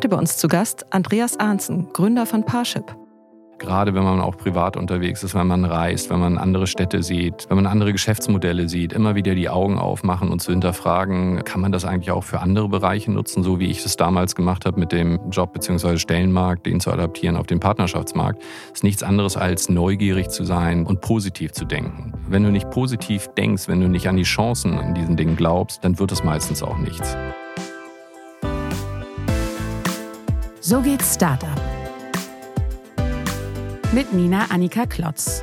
Heute bei uns zu Gast Andreas Arnzen, Gründer von Parship. Gerade wenn man auch privat unterwegs ist, wenn man reist, wenn man andere Städte sieht, wenn man andere Geschäftsmodelle sieht, immer wieder die Augen aufmachen und zu hinterfragen, kann man das eigentlich auch für andere Bereiche nutzen, so wie ich es damals gemacht habe mit dem Job bzw. Stellenmarkt, den zu adaptieren auf den Partnerschaftsmarkt, ist nichts anderes als neugierig zu sein und positiv zu denken. Wenn du nicht positiv denkst, wenn du nicht an die Chancen in diesen Dingen glaubst, dann wird es meistens auch nichts. So geht's Startup mit Nina Annika Klotz.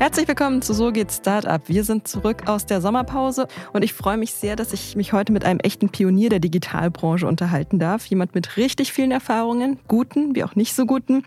Herzlich willkommen zu So geht Startup. Wir sind zurück aus der Sommerpause und ich freue mich sehr, dass ich mich heute mit einem echten Pionier der Digitalbranche unterhalten darf. Jemand mit richtig vielen Erfahrungen, guten wie auch nicht so guten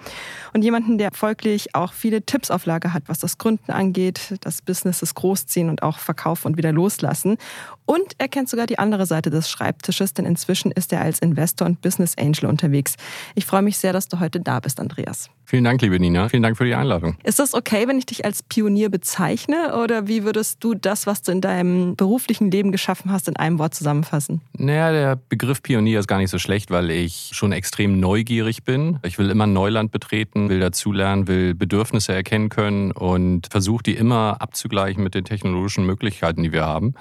und jemanden, der folglich auch viele Tipps auf Lager hat, was das Gründen angeht, das Businesses großziehen und auch verkaufen und wieder loslassen. Und er kennt sogar die andere Seite des Schreibtisches, denn inzwischen ist er als Investor und Business Angel unterwegs. Ich freue mich sehr, dass du heute da bist, Andreas. Vielen Dank, liebe Nina. Vielen Dank für die Einladung. Ist das okay, wenn ich dich als Pionier bezeichne? Oder wie würdest du das, was du in deinem beruflichen Leben geschaffen hast, in einem Wort zusammenfassen? Naja, der Begriff Pionier ist gar nicht so schlecht, weil ich schon extrem neugierig bin. Ich will immer Neuland betreten, will dazulernen, will Bedürfnisse erkennen können und versuche die immer abzugleichen mit den technologischen Möglichkeiten, die wir haben.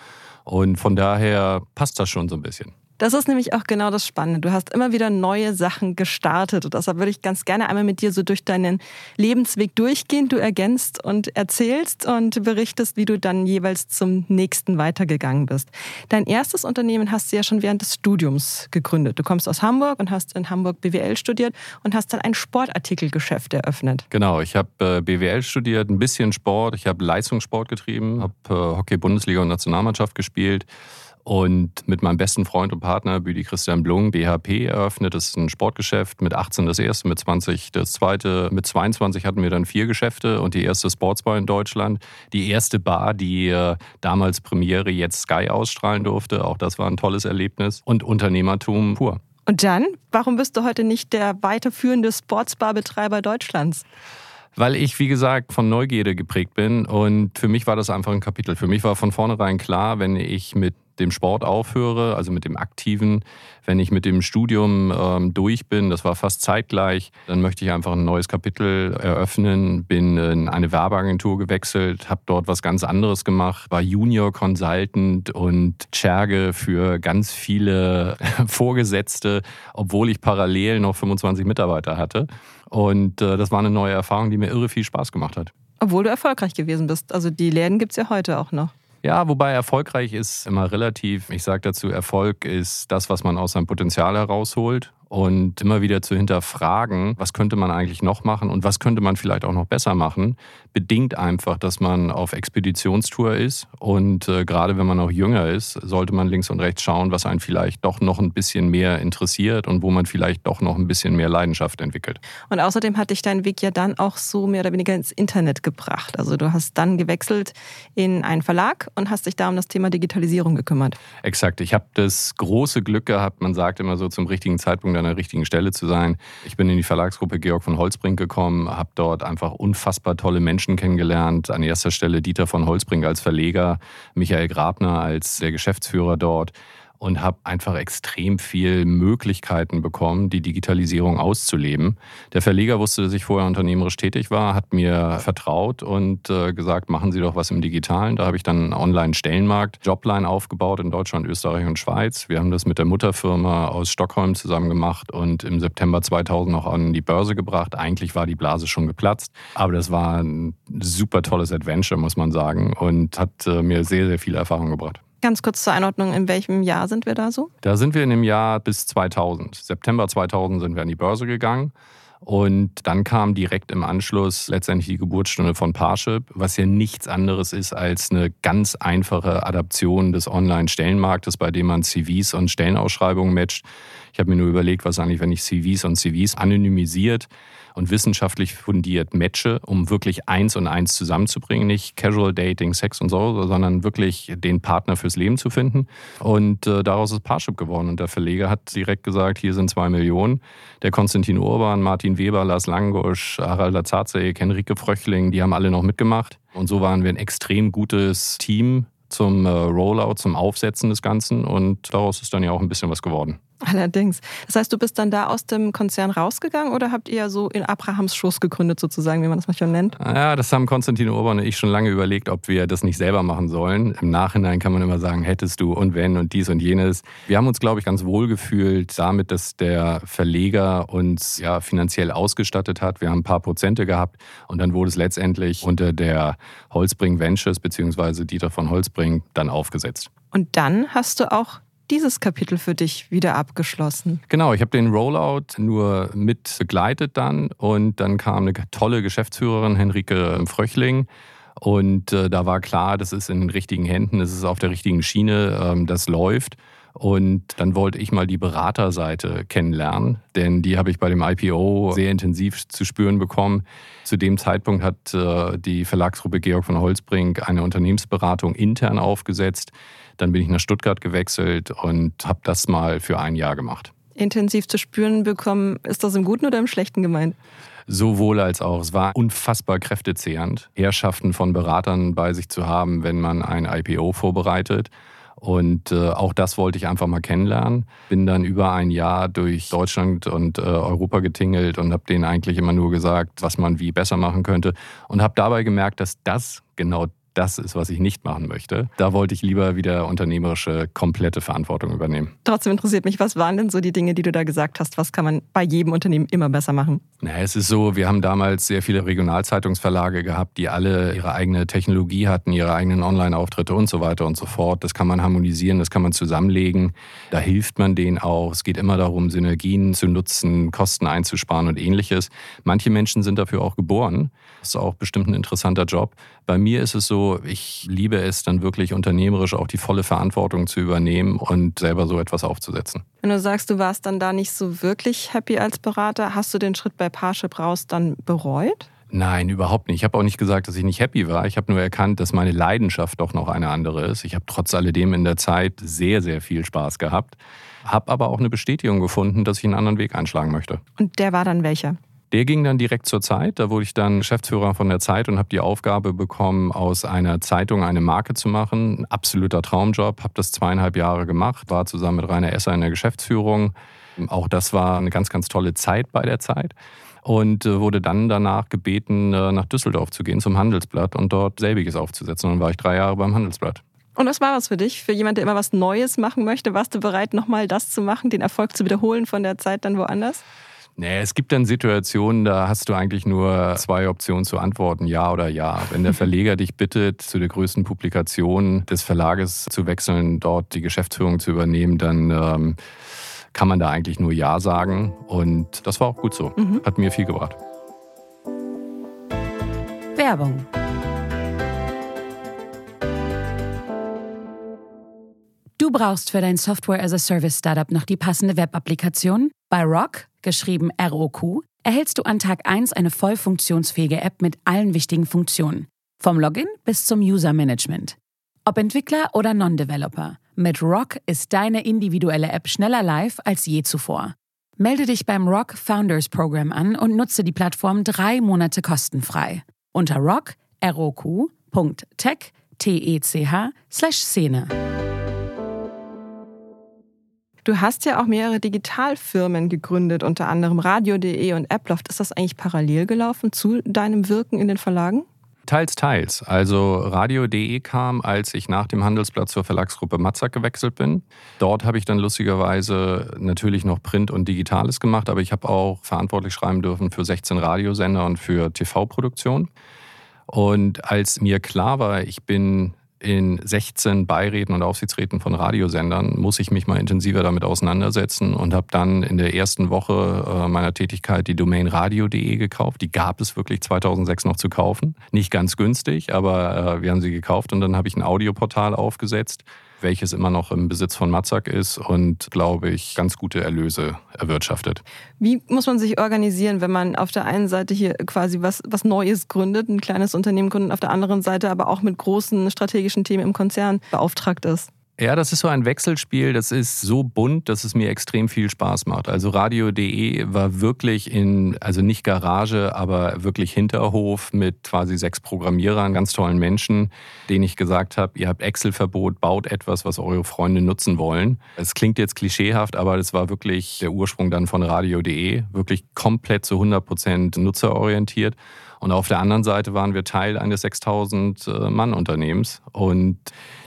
Und von daher passt das schon so ein bisschen. Das ist nämlich auch genau das Spannende. Du hast immer wieder neue Sachen gestartet. Und deshalb würde ich ganz gerne einmal mit dir so durch deinen Lebensweg durchgehen. Du ergänzt und erzählst und berichtest, wie du dann jeweils zum nächsten weitergegangen bist. Dein erstes Unternehmen hast du ja schon während des Studiums gegründet. Du kommst aus Hamburg und hast in Hamburg BWL studiert und hast dann ein Sportartikelgeschäft eröffnet. Genau, ich habe äh, BWL studiert, ein bisschen Sport. Ich habe Leistungssport getrieben, habe äh, Hockey, Bundesliga und Nationalmannschaft gespielt und mit meinem besten Freund und Partner, Büdi Christian Blung, BHP eröffnet. Das ist ein Sportgeschäft. Mit 18 das erste, mit 20 das zweite. Mit 22 hatten wir dann vier Geschäfte und die erste Sportsbar in Deutschland. Die erste Bar, die äh, damals Premiere, jetzt Sky ausstrahlen durfte. Auch das war ein tolles Erlebnis. Und Unternehmertum pur. Und dann, warum bist du heute nicht der weiterführende Sportsbar-Betreiber Deutschlands? weil ich, wie gesagt, von Neugierde geprägt bin. Und für mich war das einfach ein Kapitel. Für mich war von vornherein klar, wenn ich mit dem Sport aufhöre, also mit dem Aktiven, wenn ich mit dem Studium ähm, durch bin, das war fast zeitgleich, dann möchte ich einfach ein neues Kapitel eröffnen, bin in eine Werbeagentur gewechselt, habe dort was ganz anderes gemacht, war Junior Consultant und Scherge für ganz viele Vorgesetzte, obwohl ich parallel noch 25 Mitarbeiter hatte. Und äh, das war eine neue Erfahrung, die mir irre viel Spaß gemacht hat. Obwohl du erfolgreich gewesen bist. Also die Läden gibt es ja heute auch noch. Ja, wobei erfolgreich ist immer relativ. Ich sage dazu, Erfolg ist das, was man aus seinem Potenzial herausholt und immer wieder zu hinterfragen, was könnte man eigentlich noch machen und was könnte man vielleicht auch noch besser machen, bedingt einfach, dass man auf Expeditionstour ist und äh, gerade wenn man auch jünger ist, sollte man links und rechts schauen, was einen vielleicht doch noch ein bisschen mehr interessiert und wo man vielleicht doch noch ein bisschen mehr Leidenschaft entwickelt. Und außerdem hat dich dein Weg ja dann auch so mehr oder weniger ins Internet gebracht. Also du hast dann gewechselt in einen Verlag und hast dich da um das Thema Digitalisierung gekümmert. Exakt. Ich habe das große Glück gehabt, man sagt immer so zum richtigen Zeitpunkt an der richtigen Stelle zu sein. Ich bin in die Verlagsgruppe Georg von Holzbrink gekommen, habe dort einfach unfassbar tolle Menschen kennengelernt. An erster Stelle Dieter von Holzbrink als Verleger, Michael Grabner als der Geschäftsführer dort und habe einfach extrem viel Möglichkeiten bekommen, die Digitalisierung auszuleben. Der Verleger wusste, dass ich vorher unternehmerisch tätig war, hat mir vertraut und äh, gesagt, machen Sie doch was im Digitalen. Da habe ich dann einen Online-Stellenmarkt, Jobline aufgebaut in Deutschland, Österreich und Schweiz. Wir haben das mit der Mutterfirma aus Stockholm zusammen gemacht und im September 2000 noch an die Börse gebracht. Eigentlich war die Blase schon geplatzt, aber das war ein super tolles Adventure, muss man sagen, und hat äh, mir sehr, sehr viel Erfahrung gebracht. Ganz kurz zur Einordnung, in welchem Jahr sind wir da so? Da sind wir in dem Jahr bis 2000. September 2000 sind wir an die Börse gegangen. Und dann kam direkt im Anschluss letztendlich die Geburtsstunde von Parship, was ja nichts anderes ist als eine ganz einfache Adaption des Online-Stellenmarktes, bei dem man CVs und Stellenausschreibungen matcht. Ich habe mir nur überlegt, was eigentlich, wenn ich CVs und CVs anonymisiert und wissenschaftlich fundiert matche, um wirklich eins und eins zusammenzubringen. Nicht Casual Dating, Sex und so, sondern wirklich den Partner fürs Leben zu finden. Und äh, daraus ist Parship geworden. Und der Verleger hat direkt gesagt, hier sind zwei Millionen. Der Konstantin Urban, Martin Weber, Lars Langosch, Harald Lazazek, Henrike Fröchling, die haben alle noch mitgemacht. Und so waren wir ein extrem gutes Team zum äh, Rollout, zum Aufsetzen des Ganzen. Und daraus ist dann ja auch ein bisschen was geworden. Allerdings. Das heißt, du bist dann da aus dem Konzern rausgegangen oder habt ihr so in Abrahams Schoß gegründet, sozusagen, wie man das manchmal nennt? Ja, das haben Konstantin Urban und ich schon lange überlegt, ob wir das nicht selber machen sollen. Im Nachhinein kann man immer sagen, hättest du und wenn und dies und jenes. Wir haben uns, glaube ich, ganz wohl gefühlt damit, dass der Verleger uns ja finanziell ausgestattet hat. Wir haben ein paar Prozente gehabt und dann wurde es letztendlich unter der Holzbring Ventures bzw. Dieter von Holzbring dann aufgesetzt. Und dann hast du auch dieses Kapitel für dich wieder abgeschlossen? Genau, ich habe den Rollout nur mit begleitet dann und dann kam eine tolle Geschäftsführerin, Henrike Fröchling. Und äh, da war klar, das ist in den richtigen Händen, das ist auf der richtigen Schiene, ähm, das läuft. Und dann wollte ich mal die Beraterseite kennenlernen, denn die habe ich bei dem IPO sehr intensiv zu spüren bekommen. Zu dem Zeitpunkt hat äh, die Verlagsgruppe Georg von Holzbrink eine Unternehmensberatung intern aufgesetzt. Dann bin ich nach Stuttgart gewechselt und habe das mal für ein Jahr gemacht. Intensiv zu spüren bekommen, ist das im Guten oder im Schlechten gemeint? Sowohl als auch. Es war unfassbar kräftezehrend, Herrschaften von Beratern bei sich zu haben, wenn man ein IPO vorbereitet. Und äh, auch das wollte ich einfach mal kennenlernen. Bin dann über ein Jahr durch Deutschland und äh, Europa getingelt und habe denen eigentlich immer nur gesagt, was man wie besser machen könnte. Und habe dabei gemerkt, dass das genau das ist, was ich nicht machen möchte. Da wollte ich lieber wieder unternehmerische, komplette Verantwortung übernehmen. Trotzdem interessiert mich, was waren denn so die Dinge, die du da gesagt hast? Was kann man bei jedem Unternehmen immer besser machen? Na, es ist so, wir haben damals sehr viele Regionalzeitungsverlage gehabt, die alle ihre eigene Technologie hatten, ihre eigenen Online-Auftritte und so weiter und so fort. Das kann man harmonisieren, das kann man zusammenlegen. Da hilft man denen auch. Es geht immer darum, Synergien zu nutzen, Kosten einzusparen und ähnliches. Manche Menschen sind dafür auch geboren. Das ist auch bestimmt ein interessanter Job. Bei mir ist es so, ich liebe es dann wirklich unternehmerisch auch die volle Verantwortung zu übernehmen und selber so etwas aufzusetzen. Wenn du sagst, du warst dann da nicht so wirklich happy als Berater, hast du den Schritt bei Parship raus dann bereut? Nein, überhaupt nicht. Ich habe auch nicht gesagt, dass ich nicht happy war. Ich habe nur erkannt, dass meine Leidenschaft doch noch eine andere ist. Ich habe trotz alledem in der Zeit sehr, sehr viel Spaß gehabt, habe aber auch eine Bestätigung gefunden, dass ich einen anderen Weg einschlagen möchte. Und der war dann welcher? Der ging dann direkt zur Zeit. Da wurde ich dann Geschäftsführer von der Zeit und habe die Aufgabe bekommen, aus einer Zeitung eine Marke zu machen. Ein absoluter Traumjob. Habe das zweieinhalb Jahre gemacht, war zusammen mit Rainer Esser in der Geschäftsführung. Auch das war eine ganz, ganz tolle Zeit bei der Zeit. Und äh, wurde dann danach gebeten, äh, nach Düsseldorf zu gehen zum Handelsblatt und dort selbiges aufzusetzen. Und dann war ich drei Jahre beim Handelsblatt. Und was war was für dich? Für jemanden, der immer was Neues machen möchte, warst du bereit, nochmal das zu machen, den Erfolg zu wiederholen von der Zeit dann woanders? Nee, es gibt dann Situationen, da hast du eigentlich nur zwei Optionen zu antworten, ja oder ja. Wenn der Verleger dich bittet, zu der größten Publikation des Verlages zu wechseln, dort die Geschäftsführung zu übernehmen, dann ähm, kann man da eigentlich nur ja sagen. Und das war auch gut so. Mhm. Hat mir viel gebracht. Werbung. Brauchst für dein Software as a Service Startup noch die passende Web-Applikation? Bei Rock geschrieben ROQ, erhältst du an Tag 1 eine voll funktionsfähige App mit allen wichtigen Funktionen. Vom Login bis zum User-Management. Ob Entwickler oder Non-Developer, mit Rock ist deine individuelle App schneller live als je zuvor. Melde dich beim Rock Founders Program an und nutze die Plattform drei Monate kostenfrei. Unter rock, roq.tech, T-E-C-H, slash Szene. Du hast ja auch mehrere Digitalfirmen gegründet, unter anderem Radio.de und Apploft. Ist das eigentlich parallel gelaufen zu deinem Wirken in den Verlagen? Teils, teils. Also Radio.de kam, als ich nach dem Handelsblatt zur Verlagsgruppe Matzak gewechselt bin. Dort habe ich dann lustigerweise natürlich noch Print und Digitales gemacht, aber ich habe auch verantwortlich schreiben dürfen für 16 Radiosender und für TV-Produktion. Und als mir klar war, ich bin in 16 Beiräten und Aufsichtsräten von Radiosendern muss ich mich mal intensiver damit auseinandersetzen und habe dann in der ersten Woche äh, meiner Tätigkeit die Domain radio.de gekauft. Die gab es wirklich 2006 noch zu kaufen. Nicht ganz günstig, aber äh, wir haben sie gekauft und dann habe ich ein Audioportal aufgesetzt welches immer noch im Besitz von Matzak ist und, glaube ich, ganz gute Erlöse erwirtschaftet. Wie muss man sich organisieren, wenn man auf der einen Seite hier quasi was, was Neues gründet, ein kleines Unternehmen gründet, auf der anderen Seite aber auch mit großen strategischen Themen im Konzern beauftragt ist? Ja, das ist so ein Wechselspiel, das ist so bunt, dass es mir extrem viel Spaß macht. Also radio.de war wirklich in, also nicht Garage, aber wirklich Hinterhof mit quasi sechs Programmierern, ganz tollen Menschen, denen ich gesagt habe, ihr habt Excel-Verbot, baut etwas, was eure Freunde nutzen wollen. Es klingt jetzt klischeehaft, aber das war wirklich der Ursprung dann von radio.de, wirklich komplett zu 100 Prozent nutzerorientiert. Und auf der anderen Seite waren wir Teil eines 6000 äh, Mann-Unternehmens. Und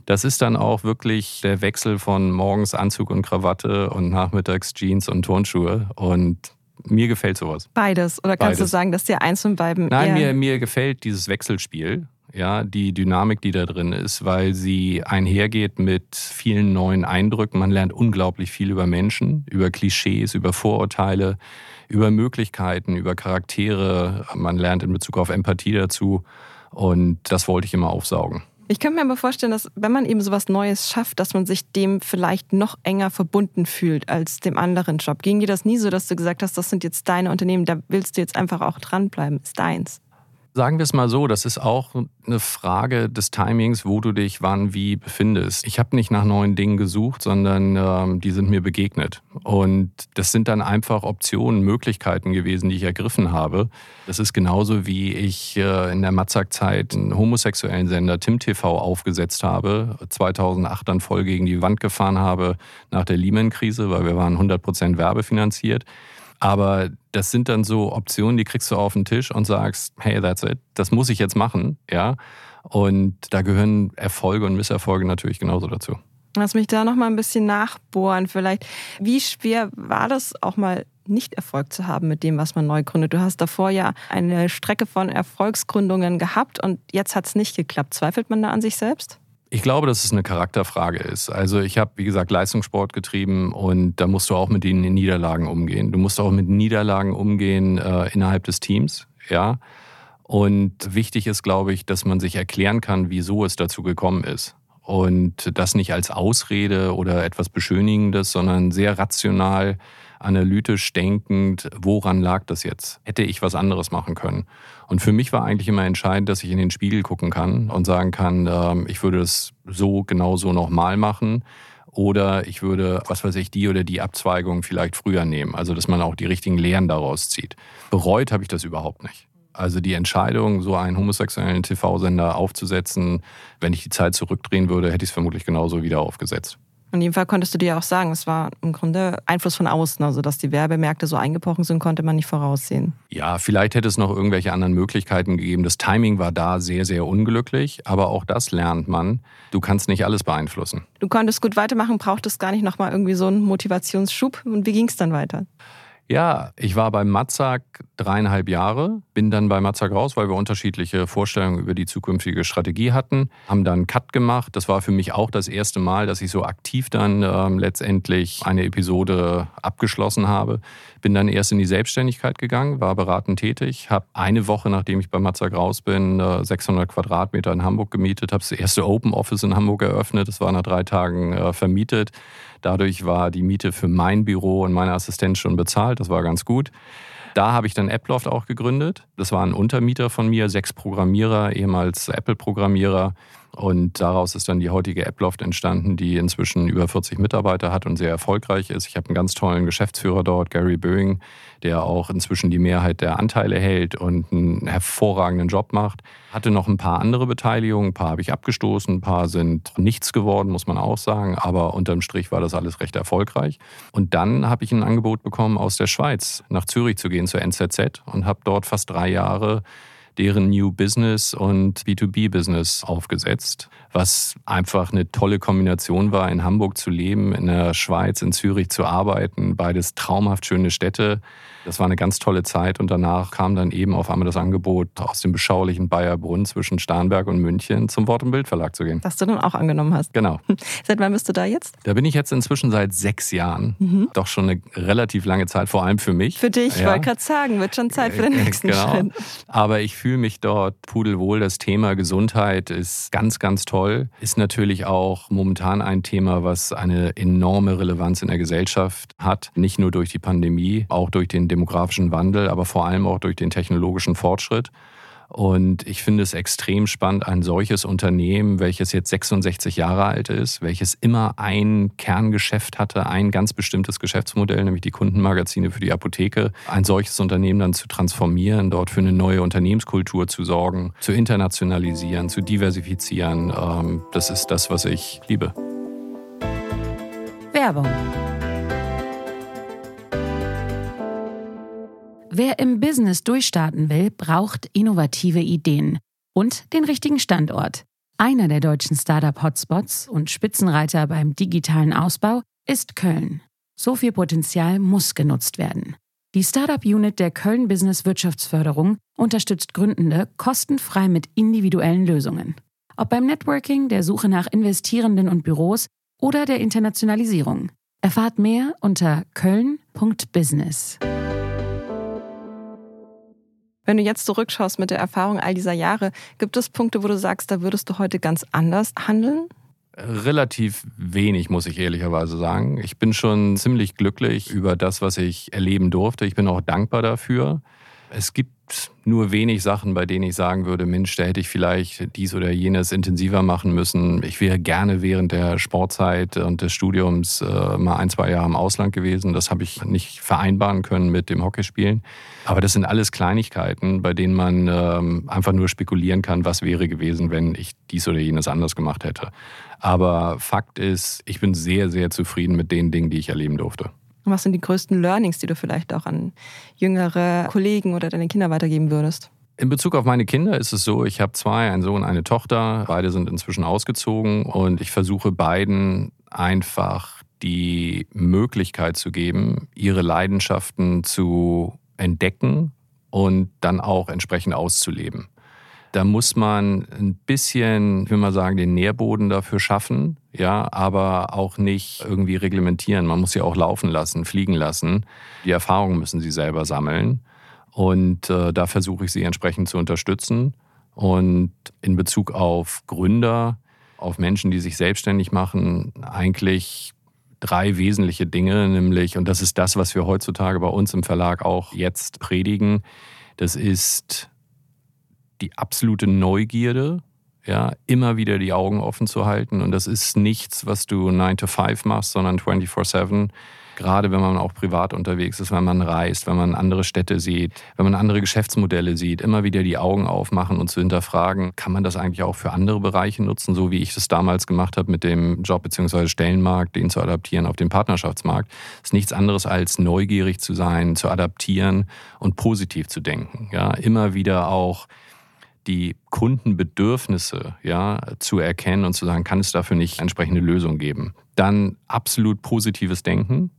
das ist dann auch wirklich der Wechsel von morgens Anzug und Krawatte und nachmittags Jeans und Turnschuhe. Und mir gefällt sowas. Beides. Oder kannst Beides. du sagen, dass dir eins von beiden. Nein, mir, mir gefällt dieses Wechselspiel. Ja, die Dynamik, die da drin ist, weil sie einhergeht mit vielen neuen Eindrücken. Man lernt unglaublich viel über Menschen, über Klischees, über Vorurteile über Möglichkeiten, über Charaktere. Man lernt in Bezug auf Empathie dazu. Und das wollte ich immer aufsaugen. Ich könnte mir aber vorstellen, dass wenn man eben sowas Neues schafft, dass man sich dem vielleicht noch enger verbunden fühlt als dem anderen Job. Ging dir das nie so, dass du gesagt hast, das sind jetzt deine Unternehmen, da willst du jetzt einfach auch dranbleiben, ist deins? Sagen wir es mal so, das ist auch eine Frage des Timings, wo du dich wann wie befindest. Ich habe nicht nach neuen Dingen gesucht, sondern ähm, die sind mir begegnet. Und das sind dann einfach Optionen, Möglichkeiten gewesen, die ich ergriffen habe. Das ist genauso wie ich äh, in der Matzak-Zeit einen homosexuellen Sender Tim TV aufgesetzt habe, 2008 dann voll gegen die Wand gefahren habe nach der Lehman-Krise, weil wir waren 100% werbefinanziert. Aber das sind dann so Optionen, die kriegst du auf den Tisch und sagst, hey, that's it, das muss ich jetzt machen, ja. Und da gehören Erfolge und Misserfolge natürlich genauso dazu. Lass mich da noch mal ein bisschen nachbohren vielleicht. Wie schwer war das auch mal nicht Erfolg zu haben mit dem, was man neu gründet? Du hast davor ja eine Strecke von Erfolgsgründungen gehabt und jetzt hat es nicht geklappt. Zweifelt man da an sich selbst? Ich glaube, dass es eine Charakterfrage ist. Also ich habe, wie gesagt, Leistungssport getrieben und da musst du auch mit den Niederlagen umgehen. Du musst auch mit Niederlagen umgehen äh, innerhalb des Teams, ja. Und wichtig ist, glaube ich, dass man sich erklären kann, wieso es dazu gekommen ist. Und das nicht als Ausrede oder etwas Beschönigendes, sondern sehr rational analytisch denkend, woran lag das jetzt? Hätte ich was anderes machen können? Und für mich war eigentlich immer entscheidend, dass ich in den Spiegel gucken kann und sagen kann, äh, ich würde es so genau so nochmal machen. Oder ich würde, was weiß ich, die oder die Abzweigung vielleicht früher nehmen. Also, dass man auch die richtigen Lehren daraus zieht. Bereut habe ich das überhaupt nicht. Also die Entscheidung, so einen homosexuellen TV-Sender aufzusetzen, wenn ich die Zeit zurückdrehen würde, hätte ich es vermutlich genauso wieder aufgesetzt. In jedem Fall konntest du dir auch sagen, es war im Grunde Einfluss von außen, also dass die Werbemärkte so eingebrochen sind, konnte man nicht voraussehen. Ja, vielleicht hätte es noch irgendwelche anderen Möglichkeiten gegeben. Das Timing war da sehr, sehr unglücklich, aber auch das lernt man. Du kannst nicht alles beeinflussen. Du konntest gut weitermachen, brauchtest gar nicht nochmal irgendwie so einen Motivationsschub. Und wie ging es dann weiter? Ja, ich war bei Matzak dreieinhalb Jahre, bin dann bei Matzak raus, weil wir unterschiedliche Vorstellungen über die zukünftige Strategie hatten, haben dann Cut gemacht. Das war für mich auch das erste Mal, dass ich so aktiv dann äh, letztendlich eine Episode abgeschlossen habe. Bin dann erst in die Selbstständigkeit gegangen, war beratend tätig, habe eine Woche, nachdem ich bei Matzak raus bin, äh, 600 Quadratmeter in Hamburg gemietet, habe das erste Open Office in Hamburg eröffnet. Das war nach drei Tagen äh, vermietet. Dadurch war die Miete für mein Büro und meine Assistenz schon bezahlt. Das war ganz gut. Da habe ich dann Apploft auch gegründet. Das war ein Untermieter von mir, sechs Programmierer, ehemals Apple-Programmierer. Und daraus ist dann die heutige Apploft entstanden, die inzwischen über 40 Mitarbeiter hat und sehr erfolgreich ist. Ich habe einen ganz tollen Geschäftsführer dort, Gary Boeing, der auch inzwischen die Mehrheit der Anteile hält und einen hervorragenden Job macht. Hatte noch ein paar andere Beteiligungen, ein paar habe ich abgestoßen, ein paar sind nichts geworden, muss man auch sagen. Aber unterm Strich war das alles recht erfolgreich. Und dann habe ich ein Angebot bekommen, aus der Schweiz nach Zürich zu gehen, zur NZZ und habe dort fast drei Jahre deren New Business und B2B-Business aufgesetzt, was einfach eine tolle Kombination war, in Hamburg zu leben, in der Schweiz, in Zürich zu arbeiten, beides traumhaft schöne Städte. Das war eine ganz tolle Zeit und danach kam dann eben auf einmal das Angebot, aus dem beschaulichen Bayerbrunn zwischen Starnberg und München zum Wort- und Bildverlag zu gehen. Was du dann auch angenommen hast. Genau. Seit wann bist du da jetzt? Da bin ich jetzt inzwischen seit sechs Jahren. Mhm. Doch schon eine relativ lange Zeit, vor allem für mich. Für dich, ja. wollte gerade sagen, wird schon Zeit für den nächsten genau. Schritt. Aber ich fühle mich dort pudelwohl. Das Thema Gesundheit ist ganz, ganz toll. Ist natürlich auch momentan ein Thema, was eine enorme Relevanz in der Gesellschaft hat. Nicht nur durch die Pandemie, auch durch den demografischen Wandel, aber vor allem auch durch den technologischen Fortschritt. Und ich finde es extrem spannend, ein solches Unternehmen, welches jetzt 66 Jahre alt ist, welches immer ein Kerngeschäft hatte, ein ganz bestimmtes Geschäftsmodell, nämlich die Kundenmagazine für die Apotheke, ein solches Unternehmen dann zu transformieren, dort für eine neue Unternehmenskultur zu sorgen, zu internationalisieren, zu diversifizieren. Ähm, das ist das, was ich liebe. Werbung Wer im Business durchstarten will, braucht innovative Ideen und den richtigen Standort. Einer der deutschen Startup-Hotspots und Spitzenreiter beim digitalen Ausbau ist Köln. So viel Potenzial muss genutzt werden. Die Startup-Unit der Köln Business Wirtschaftsförderung unterstützt Gründende kostenfrei mit individuellen Lösungen. Ob beim Networking, der Suche nach Investierenden und Büros oder der Internationalisierung. Erfahrt mehr unter köln.business. Wenn du jetzt zurückschaust mit der Erfahrung all dieser Jahre, gibt es Punkte, wo du sagst, da würdest du heute ganz anders handeln? Relativ wenig, muss ich ehrlicherweise sagen. Ich bin schon ziemlich glücklich über das, was ich erleben durfte. Ich bin auch dankbar dafür. Es gibt nur wenig Sachen, bei denen ich sagen würde, Mensch, da hätte ich vielleicht dies oder jenes intensiver machen müssen. Ich wäre gerne während der Sportzeit und des Studiums äh, mal ein, zwei Jahre im Ausland gewesen. Das habe ich nicht vereinbaren können mit dem Hockeyspielen. Aber das sind alles Kleinigkeiten, bei denen man ähm, einfach nur spekulieren kann, was wäre gewesen, wenn ich dies oder jenes anders gemacht hätte. Aber Fakt ist, ich bin sehr, sehr zufrieden mit den Dingen, die ich erleben durfte. Und was sind die größten Learnings, die du vielleicht auch an jüngere Kollegen oder deine Kinder weitergeben würdest? In Bezug auf meine Kinder ist es so, ich habe zwei, einen Sohn, eine Tochter. Beide sind inzwischen ausgezogen und ich versuche beiden einfach die Möglichkeit zu geben, ihre Leidenschaften zu entdecken und dann auch entsprechend auszuleben. Da muss man ein bisschen, ich will mal sagen, den Nährboden dafür schaffen, ja, aber auch nicht irgendwie reglementieren. Man muss sie auch laufen lassen, fliegen lassen. Die Erfahrungen müssen sie selber sammeln. Und äh, da versuche ich sie entsprechend zu unterstützen. Und in Bezug auf Gründer, auf Menschen, die sich selbstständig machen, eigentlich drei wesentliche Dinge, nämlich, und das ist das, was wir heutzutage bei uns im Verlag auch jetzt predigen, das ist die absolute Neugierde, ja, immer wieder die Augen offen zu halten. Und das ist nichts, was du 9 to 5 machst, sondern 24-7. Gerade wenn man auch privat unterwegs ist, wenn man reist, wenn man andere Städte sieht, wenn man andere Geschäftsmodelle sieht, immer wieder die Augen aufmachen und zu hinterfragen, kann man das eigentlich auch für andere Bereiche nutzen, so wie ich das damals gemacht habe mit dem Job bzw. Stellenmarkt, den zu adaptieren auf den Partnerschaftsmarkt. Das ist nichts anderes als neugierig zu sein, zu adaptieren und positiv zu denken. Ja, immer wieder auch die Kundenbedürfnisse ja, zu erkennen und zu sagen, kann es dafür nicht entsprechende Lösungen geben. Dann absolut positives Denken.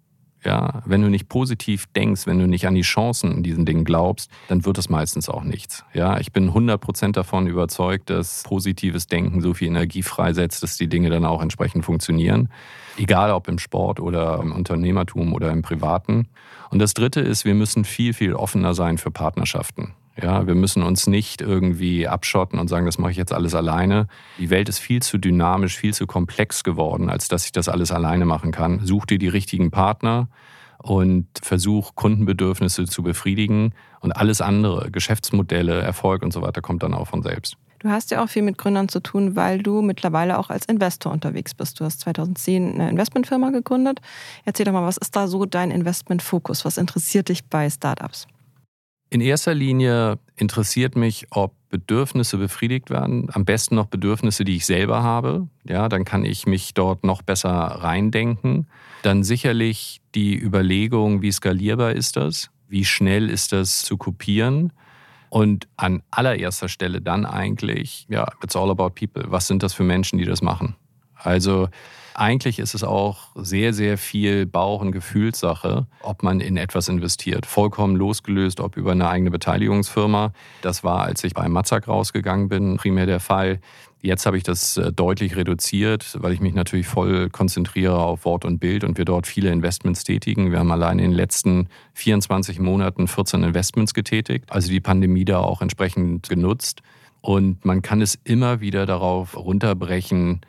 Ja, wenn du nicht positiv denkst, wenn du nicht an die Chancen in diesen Dingen glaubst, dann wird es meistens auch nichts. Ja, ich bin 100% davon überzeugt, dass positives Denken so viel Energie freisetzt, dass die Dinge dann auch entsprechend funktionieren. Egal ob im Sport oder im Unternehmertum oder im Privaten. Und das Dritte ist, wir müssen viel, viel offener sein für Partnerschaften. Ja, wir müssen uns nicht irgendwie abschotten und sagen, das mache ich jetzt alles alleine. Die Welt ist viel zu dynamisch, viel zu komplex geworden, als dass ich das alles alleine machen kann. Such dir die richtigen Partner und versuch Kundenbedürfnisse zu befriedigen und alles andere, Geschäftsmodelle, Erfolg und so weiter, kommt dann auch von selbst. Du hast ja auch viel mit Gründern zu tun, weil du mittlerweile auch als Investor unterwegs bist. Du hast 2010 eine Investmentfirma gegründet. Erzähl doch mal, was ist da so dein Investmentfokus? Was interessiert dich bei Startups? In erster Linie interessiert mich, ob Bedürfnisse befriedigt werden. Am besten noch Bedürfnisse, die ich selber habe. Ja, dann kann ich mich dort noch besser reindenken. Dann sicherlich die Überlegung, wie skalierbar ist das? Wie schnell ist das zu kopieren? Und an allererster Stelle dann eigentlich, ja, it's all about people. Was sind das für Menschen, die das machen? Also eigentlich ist es auch sehr, sehr viel Bauch- und Gefühlssache, ob man in etwas investiert. Vollkommen losgelöst, ob über eine eigene Beteiligungsfirma. Das war, als ich bei Matzak rausgegangen bin, primär der Fall. Jetzt habe ich das äh, deutlich reduziert, weil ich mich natürlich voll konzentriere auf Wort und Bild und wir dort viele Investments tätigen. Wir haben allein in den letzten 24 Monaten 14 Investments getätigt, also die Pandemie da auch entsprechend genutzt. Und man kann es immer wieder darauf runterbrechen,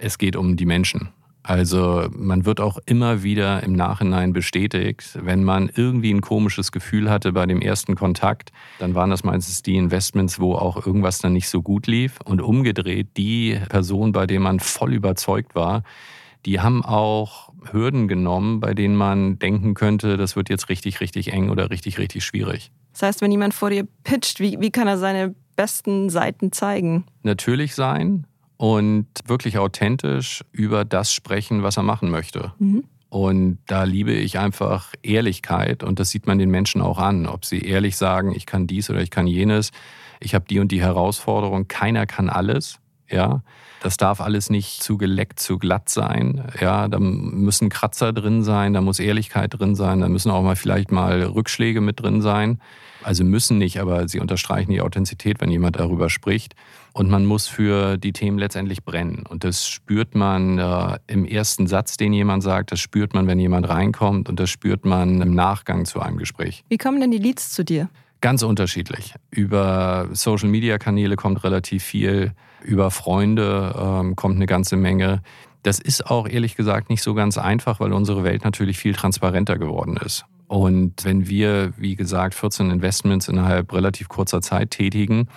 es geht um die Menschen. Also man wird auch immer wieder im Nachhinein bestätigt, wenn man irgendwie ein komisches Gefühl hatte bei dem ersten Kontakt, dann waren das meistens die Investments, wo auch irgendwas dann nicht so gut lief. Und umgedreht, die Person, bei der man voll überzeugt war, die haben auch Hürden genommen, bei denen man denken könnte, das wird jetzt richtig, richtig eng oder richtig, richtig schwierig. Das heißt, wenn jemand vor dir pitcht, wie, wie kann er seine besten Seiten zeigen? Natürlich sein, und wirklich authentisch über das sprechen, was er machen möchte. Mhm. Und da liebe ich einfach Ehrlichkeit und das sieht man den Menschen auch an, ob sie ehrlich sagen, ich kann dies oder ich kann jenes, ich habe die und die Herausforderung, keiner kann alles, ja. Das darf alles nicht zu geleckt, zu glatt sein. Ja, da müssen Kratzer drin sein, da muss Ehrlichkeit drin sein, da müssen auch mal vielleicht mal Rückschläge mit drin sein. Also müssen nicht, aber sie unterstreichen die Authentizität, wenn jemand darüber spricht. Und man muss für die Themen letztendlich brennen. Und das spürt man äh, im ersten Satz, den jemand sagt, das spürt man, wenn jemand reinkommt und das spürt man im Nachgang zu einem Gespräch. Wie kommen denn die Leads zu dir? Ganz unterschiedlich. Über Social-Media-Kanäle kommt relativ viel, über Freunde ähm, kommt eine ganze Menge. Das ist auch ehrlich gesagt nicht so ganz einfach, weil unsere Welt natürlich viel transparenter geworden ist. Und wenn wir, wie gesagt, 14 Investments innerhalb relativ kurzer Zeit tätigen,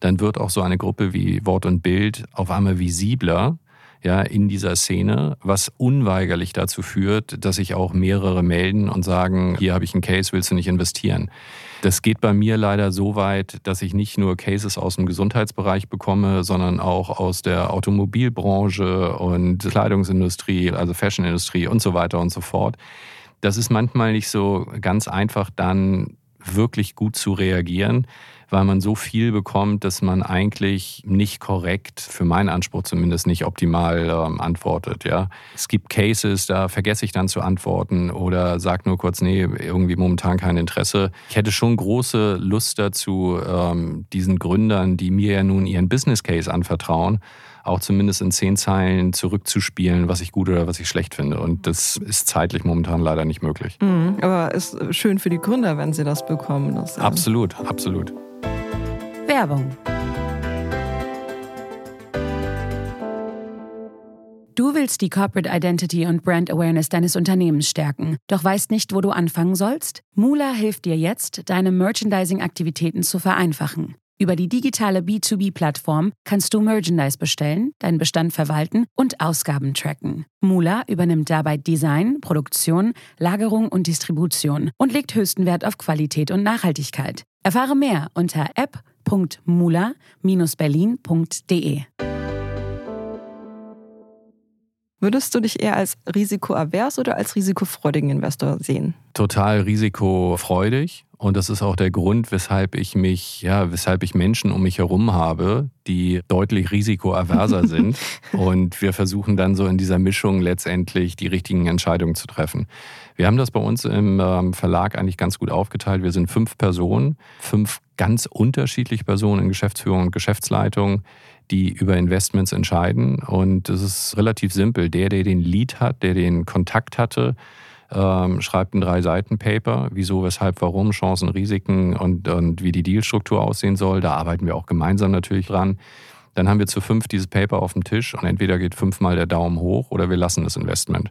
dann wird auch so eine Gruppe wie Wort und Bild auf einmal visibler ja, in dieser Szene, was unweigerlich dazu führt, dass sich auch mehrere melden und sagen, hier habe ich einen Case, willst du nicht investieren? Das geht bei mir leider so weit, dass ich nicht nur Cases aus dem Gesundheitsbereich bekomme, sondern auch aus der Automobilbranche und Kleidungsindustrie, also Fashionindustrie und so weiter und so fort. Das ist manchmal nicht so ganz einfach, dann wirklich gut zu reagieren, weil man so viel bekommt, dass man eigentlich nicht korrekt, für meinen Anspruch zumindest nicht optimal ähm, antwortet. Ja. Es gibt Cases, da vergesse ich dann zu antworten oder sage nur kurz, nee, irgendwie momentan kein Interesse. Ich hätte schon große Lust dazu, ähm, diesen Gründern, die mir ja nun ihren Business Case anvertrauen, auch zumindest in zehn Zeilen zurückzuspielen, was ich gut oder was ich schlecht finde. Und das ist zeitlich momentan leider nicht möglich. Mhm, aber ist schön für die Gründer, wenn sie das bekommen. Das absolut, absolut. Werbung. Du willst die Corporate Identity und Brand Awareness deines Unternehmens stärken, doch weißt nicht, wo du anfangen sollst? Mula hilft dir jetzt, deine Merchandising-Aktivitäten zu vereinfachen. Über die digitale B2B-Plattform kannst du Merchandise bestellen, deinen Bestand verwalten und Ausgaben tracken. Mula übernimmt dabei Design, Produktion, Lagerung und Distribution und legt höchsten Wert auf Qualität und Nachhaltigkeit. Erfahre mehr unter app.mula-berlin.de. Würdest du dich eher als risikoavers oder als risikofreudigen Investor sehen? Total risikofreudig. Und das ist auch der Grund, weshalb ich mich, ja, weshalb ich Menschen um mich herum habe, die deutlich risikoaverser sind. Und wir versuchen dann so in dieser Mischung letztendlich die richtigen Entscheidungen zu treffen. Wir haben das bei uns im ähm, Verlag eigentlich ganz gut aufgeteilt. Wir sind fünf Personen, fünf ganz unterschiedliche Personen in Geschäftsführung und Geschäftsleitung, die über Investments entscheiden. Und es ist relativ simpel. Der, der den Lead hat, der den Kontakt hatte, ähm, schreibt ein Drei-Seiten-Paper, wieso, weshalb, warum, Chancen, Risiken und, und wie die Dealstruktur aussehen soll. Da arbeiten wir auch gemeinsam natürlich dran. Dann haben wir zu fünf dieses Paper auf dem Tisch und entweder geht fünfmal der Daumen hoch oder wir lassen das Investment.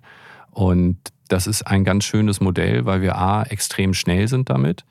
Und das ist ein ganz schönes Modell, weil wir A, extrem schnell sind damit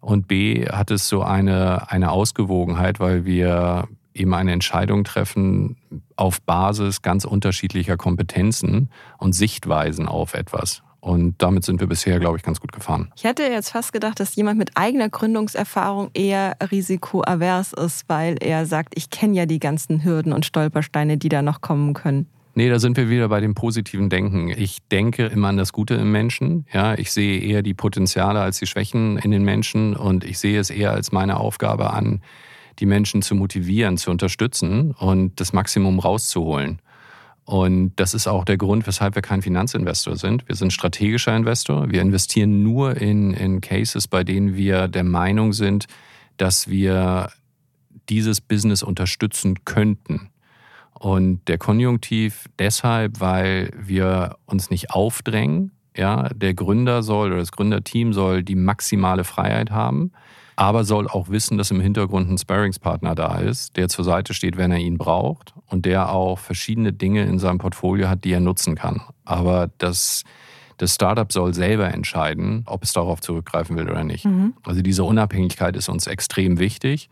und B, hat es so eine, eine Ausgewogenheit, weil wir eben eine Entscheidung treffen auf Basis ganz unterschiedlicher Kompetenzen und Sichtweisen auf etwas. Und damit sind wir bisher, glaube ich, ganz gut gefahren. Ich hätte jetzt fast gedacht, dass jemand mit eigener Gründungserfahrung eher risikoavers ist, weil er sagt, ich kenne ja die ganzen Hürden und Stolpersteine, die da noch kommen können. Nee, da sind wir wieder bei dem positiven Denken. Ich denke immer an das Gute im Menschen. Ja, ich sehe eher die Potenziale als die Schwächen in den Menschen und ich sehe es eher als meine Aufgabe an, die Menschen zu motivieren, zu unterstützen und das Maximum rauszuholen. Und das ist auch der Grund, weshalb wir kein Finanzinvestor sind. Wir sind strategischer Investor. Wir investieren nur in, in Cases, bei denen wir der Meinung sind, dass wir dieses Business unterstützen könnten. Und der Konjunktiv deshalb, weil wir uns nicht aufdrängen, Ja, der Gründer soll oder das Gründerteam soll die maximale Freiheit haben, aber soll auch wissen, dass im Hintergrund ein Sparringspartner da ist, der zur Seite steht, wenn er ihn braucht und der auch verschiedene Dinge in seinem Portfolio hat, die er nutzen kann. Aber das das Startup soll selber entscheiden, ob es darauf zurückgreifen will oder nicht. Mhm. Also diese Unabhängigkeit ist uns extrem wichtig.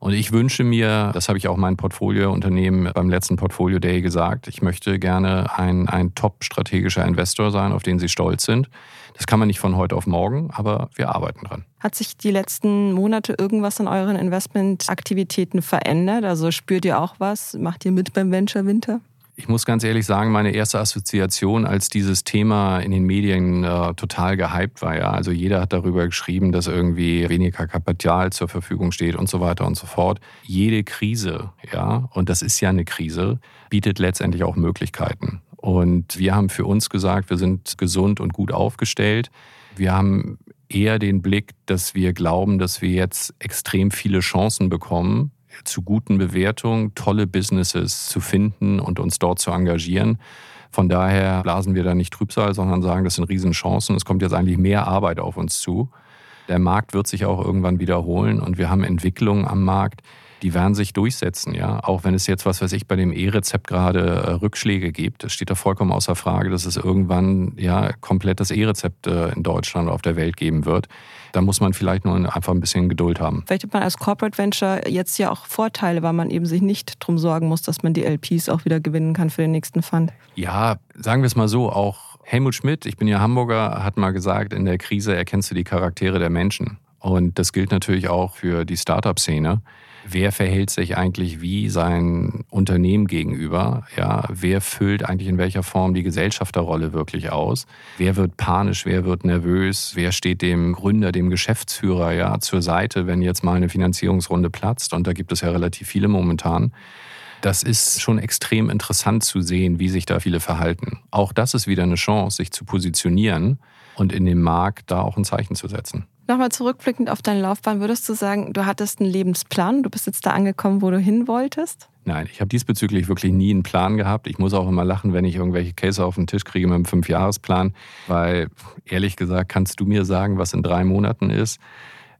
Und ich wünsche mir, das habe ich auch meinem Portfoliounternehmen beim letzten Portfolio Day gesagt, ich möchte gerne ein, ein top-strategischer Investor sein, auf den Sie stolz sind. Das kann man nicht von heute auf morgen, aber wir arbeiten dran. Hat sich die letzten Monate irgendwas an euren Investmentaktivitäten verändert? Also spürt ihr auch was? Macht ihr mit beim Venture Winter? Ich muss ganz ehrlich sagen, meine erste Assoziation, als dieses Thema in den Medien äh, total gehypt war, ja, also jeder hat darüber geschrieben, dass irgendwie weniger Kapital zur Verfügung steht und so weiter und so fort. Jede Krise, ja, und das ist ja eine Krise, bietet letztendlich auch Möglichkeiten. Und wir haben für uns gesagt, wir sind gesund und gut aufgestellt. Wir haben eher den Blick, dass wir glauben, dass wir jetzt extrem viele Chancen bekommen, zu guten Bewertungen tolle Businesses zu finden und uns dort zu engagieren. Von daher blasen wir da nicht Trübsal, sondern sagen, das sind Riesenchancen. Es kommt jetzt eigentlich mehr Arbeit auf uns zu. Der Markt wird sich auch irgendwann wiederholen und wir haben Entwicklungen am Markt, die werden sich durchsetzen, ja. Auch wenn es jetzt, was weiß ich, bei dem E-Rezept gerade äh, Rückschläge gibt, es steht da vollkommen außer Frage, dass es irgendwann ja komplett das E-Rezept äh, in Deutschland oder auf der Welt geben wird. Da muss man vielleicht nur einfach ein bisschen Geduld haben. Vielleicht hat man als Corporate Venture jetzt ja auch Vorteile, weil man eben sich nicht darum sorgen muss, dass man die LPs auch wieder gewinnen kann für den nächsten Fund. Ja, sagen wir es mal so, auch Helmut Schmidt, ich bin ja Hamburger, hat mal gesagt, in der Krise erkennst du die Charaktere der Menschen. Und das gilt natürlich auch für die Startup-Szene wer verhält sich eigentlich wie sein Unternehmen gegenüber? Ja, wer füllt eigentlich in welcher Form die Gesellschafterrolle wirklich aus? Wer wird panisch? Wer wird nervös? Wer steht dem Gründer, dem Geschäftsführer ja zur Seite, wenn jetzt mal eine Finanzierungsrunde platzt? Und da gibt es ja relativ viele momentan. Das ist schon extrem interessant zu sehen, wie sich da viele verhalten. Auch das ist wieder eine Chance, sich zu positionieren und in dem Markt da auch ein Zeichen zu setzen. Nochmal zurückblickend auf deine Laufbahn, würdest du sagen, du hattest einen Lebensplan, du bist jetzt da angekommen, wo du hin wolltest? Nein, ich habe diesbezüglich wirklich nie einen Plan gehabt. Ich muss auch immer lachen, wenn ich irgendwelche Case auf den Tisch kriege mit einem Fünfjahresplan, weil ehrlich gesagt, kannst du mir sagen, was in drei Monaten ist?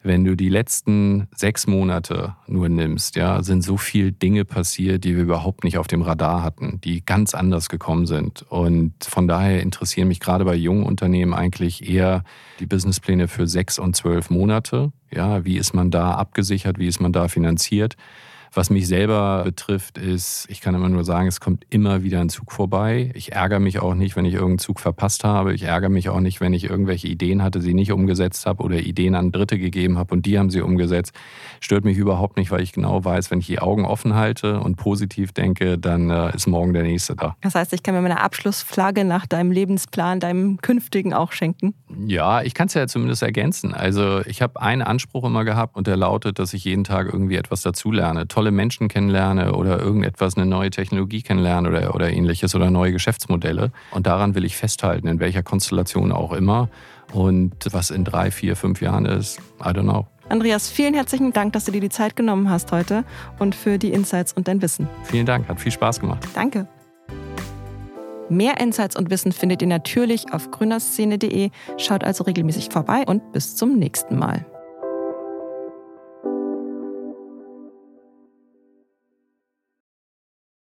Wenn du die letzten sechs Monate nur nimmst, ja, sind so viele Dinge passiert, die wir überhaupt nicht auf dem Radar hatten, die ganz anders gekommen sind. Und von daher interessieren mich gerade bei jungen Unternehmen eigentlich eher die Businesspläne für sechs und zwölf Monate. Ja, wie ist man da abgesichert? Wie ist man da finanziert? Was mich selber betrifft, ist, ich kann immer nur sagen, es kommt immer wieder ein Zug vorbei. Ich ärgere mich auch nicht, wenn ich irgendeinen Zug verpasst habe. Ich ärgere mich auch nicht, wenn ich irgendwelche Ideen hatte, sie nicht umgesetzt habe oder Ideen an Dritte gegeben habe und die haben sie umgesetzt. Stört mich überhaupt nicht, weil ich genau weiß, wenn ich die Augen offen halte und positiv denke, dann äh, ist morgen der nächste da. Das heißt, ich kann mir meine Abschlussflagge nach deinem Lebensplan, deinem künftigen auch schenken? Ja, ich kann es ja zumindest ergänzen. Also ich habe einen Anspruch immer gehabt und der lautet, dass ich jeden Tag irgendwie etwas dazulerne. Tolle tolle Menschen kennenlerne oder irgendetwas, eine neue Technologie kennenlerne oder, oder ähnliches oder neue Geschäftsmodelle. Und daran will ich festhalten, in welcher Konstellation auch immer. Und was in drei, vier, fünf Jahren ist, I don't know. Andreas, vielen herzlichen Dank, dass du dir die Zeit genommen hast heute und für die Insights und dein Wissen. Vielen Dank, hat viel Spaß gemacht. Danke. Mehr Insights und Wissen findet ihr natürlich auf gründerszene.de. Schaut also regelmäßig vorbei und bis zum nächsten Mal.